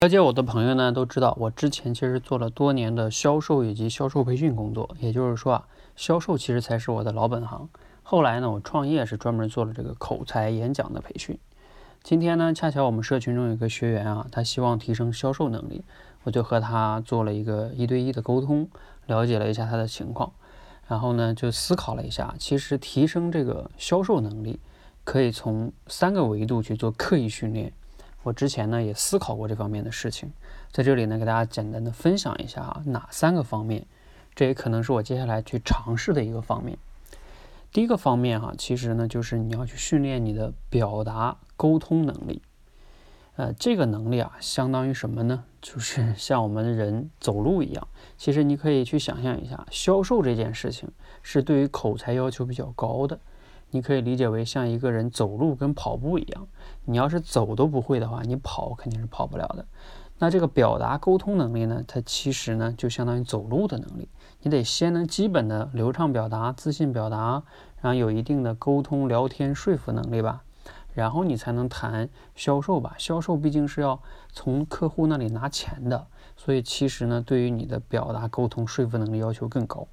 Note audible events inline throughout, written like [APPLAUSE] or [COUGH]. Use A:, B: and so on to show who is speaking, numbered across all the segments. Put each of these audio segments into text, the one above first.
A: 了解我的朋友呢都知道，我之前其实做了多年的销售以及销售培训工作，也就是说啊，销售其实才是我的老本行。后来呢，我创业是专门做了这个口才演讲的培训。今天呢，恰巧我们社群中有个学员啊，他希望提升销售能力，我就和他做了一个一对一的沟通，了解了一下他的情况，然后呢，就思考了一下，其实提升这个销售能力，可以从三个维度去做刻意训练。我之前呢也思考过这方面的事情，在这里呢给大家简单的分享一下啊，哪三个方面，这也可能是我接下来去尝试的一个方面。第一个方面哈，其实呢就是你要去训练你的表达沟通能力。呃，这个能力啊，相当于什么呢？就是 [LAUGHS] 像我们人走路一样。其实你可以去想象一下，销售这件事情是对于口才要求比较高的。你可以理解为像一个人走路跟跑步一样，你要是走都不会的话，你跑肯定是跑不了的。那这个表达沟通能力呢，它其实呢就相当于走路的能力。你得先能基本的流畅表达、自信表达，然后有一定的沟通、聊天、说服能力吧，然后你才能谈销售吧。销售毕竟是要从客户那里拿钱的，所以其实呢，对于你的表达沟通、说服能力要求更高。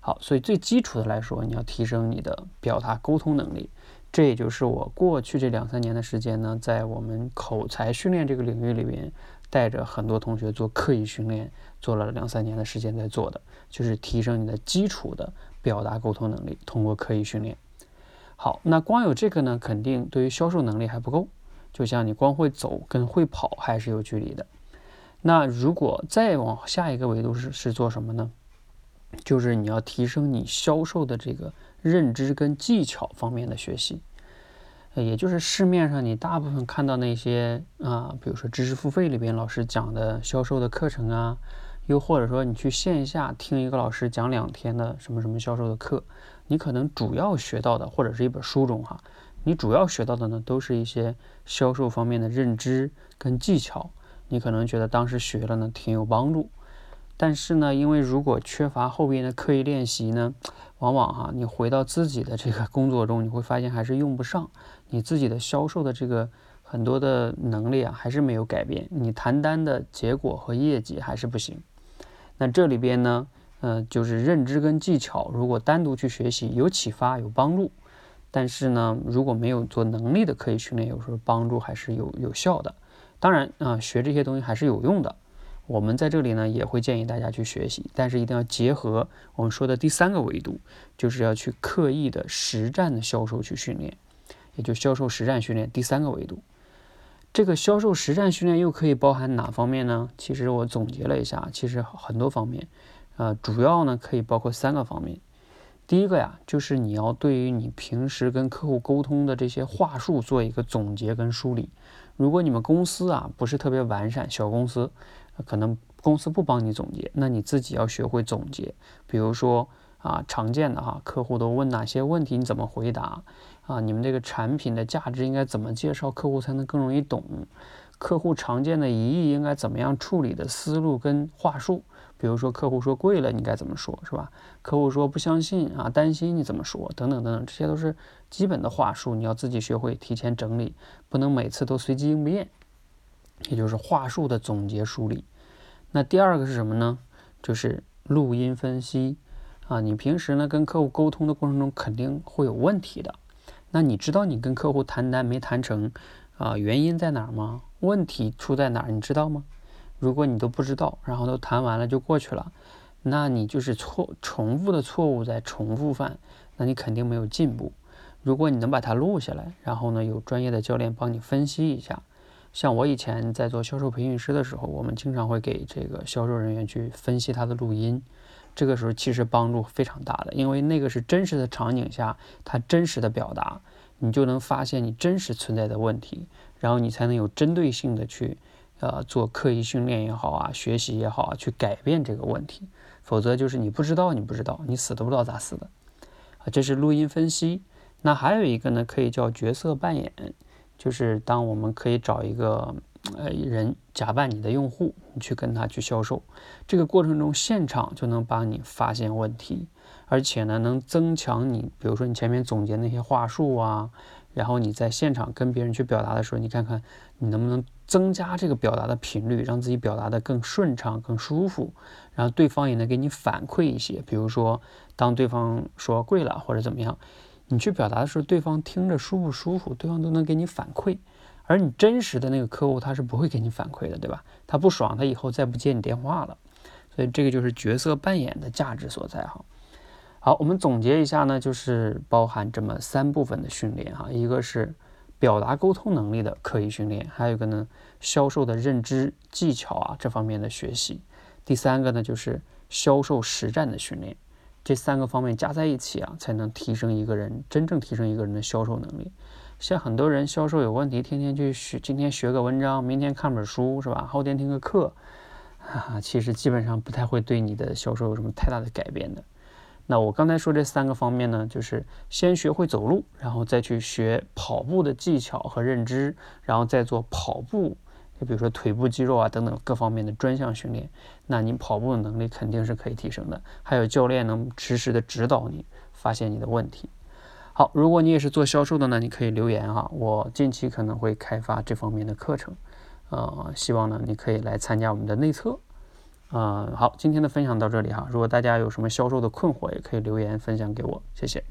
A: 好，所以最基础的来说，你要提升你的表达沟通能力。这也就是我过去这两三年的时间呢，在我们口才训练这个领域里边，带着很多同学做刻意训练，做了两三年的时间在做的，就是提升你的基础的表达沟通能力，通过刻意训练。好，那光有这个呢，肯定对于销售能力还不够。就像你光会走跟会跑还是有距离的。那如果再往下一个维度是是做什么呢？就是你要提升你销售的这个认知跟技巧方面的学习，也就是市面上你大部分看到那些啊，比如说知识付费里边老师讲的销售的课程啊，又或者说你去线下听一个老师讲两天的什么什么销售的课，你可能主要学到的或者是一本书中哈，你主要学到的呢都是一些销售方面的认知跟技巧，你可能觉得当时学了呢挺有帮助。但是呢，因为如果缺乏后边的刻意练习呢，往往哈，你回到自己的这个工作中，你会发现还是用不上你自己的销售的这个很多的能力啊，还是没有改变，你谈单的结果和业绩还是不行。那这里边呢，呃，就是认知跟技巧，如果单独去学习有启发有帮助，但是呢，如果没有做能力的刻意训练，有时候帮助还是有有效的。当然啊，学这些东西还是有用的。我们在这里呢，也会建议大家去学习，但是一定要结合我们说的第三个维度，就是要去刻意的实战的销售去训练，也就销售实战训练第三个维度。这个销售实战训练又可以包含哪方面呢？其实我总结了一下，其实很多方面，呃，主要呢可以包括三个方面。第一个呀，就是你要对于你平时跟客户沟通的这些话术做一个总结跟梳理。如果你们公司啊不是特别完善，小公司。可能公司不帮你总结，那你自己要学会总结。比如说啊，常见的哈，客户都问哪些问题，你怎么回答？啊，你们这个产品的价值应该怎么介绍，客户才能更容易懂？客户常见的疑义应该怎么样处理的思路跟话术？比如说客户说贵了，你该怎么说，是吧？客户说不相信啊，担心你怎么说？等等等等，这些都是基本的话术，你要自己学会提前整理，不能每次都随机应变。也就是话术的总结梳理。那第二个是什么呢？就是录音分析啊。你平时呢跟客户沟通的过程中肯定会有问题的。那你知道你跟客户谈单没谈成啊？原因在哪儿吗？问题出在哪儿？你知道吗？如果你都不知道，然后都谈完了就过去了，那你就是错重复的错误在重复犯，那你肯定没有进步。如果你能把它录下来，然后呢有专业的教练帮你分析一下。像我以前在做销售培训师的时候，我们经常会给这个销售人员去分析他的录音，这个时候其实帮助非常大的，因为那个是真实的场景下他真实的表达，你就能发现你真实存在的问题，然后你才能有针对性的去，呃，做刻意训练也好啊，学习也好啊，去改变这个问题，否则就是你不知道你不知道，你死都不知道咋死的，啊，这是录音分析。那还有一个呢，可以叫角色扮演。就是当我们可以找一个呃人假扮你的用户，你去跟他去销售，这个过程中现场就能帮你发现问题，而且呢能增强你，比如说你前面总结那些话术啊，然后你在现场跟别人去表达的时候，你看看你能不能增加这个表达的频率，让自己表达的更顺畅、更舒服，然后对方也能给你反馈一些。比如说，当对方说贵了或者怎么样，你去表达的时候，对方听着舒不舒服，对方都能给你反馈。而你真实的那个客户，他是不会给你反馈的，对吧？他不爽，他以后再不接你电话了。所以这个就是角色扮演的价值所在哈。好，我们总结一下呢，就是包含这么三部分的训练哈，一个是。表达沟通能力的刻意训练，还有一个呢，销售的认知技巧啊这方面的学习。第三个呢，就是销售实战的训练。这三个方面加在一起啊，才能提升一个人真正提升一个人的销售能力。像很多人销售有问题，天天去学，今天学个文章，明天看本书，是吧？后天听个课，哈哈，其实基本上不太会对你的销售有什么太大的改变的。那我刚才说这三个方面呢，就是先学会走路，然后再去学跑步的技巧和认知，然后再做跑步，就比如说腿部肌肉啊等等各方面的专项训练，那你跑步的能力肯定是可以提升的。还有教练能实时的指导你，发现你的问题。好，如果你也是做销售的呢，你可以留言哈，我近期可能会开发这方面的课程，呃，希望呢你可以来参加我们的内测。嗯，好，今天的分享到这里哈。如果大家有什么销售的困惑，也可以留言分享给我，谢谢。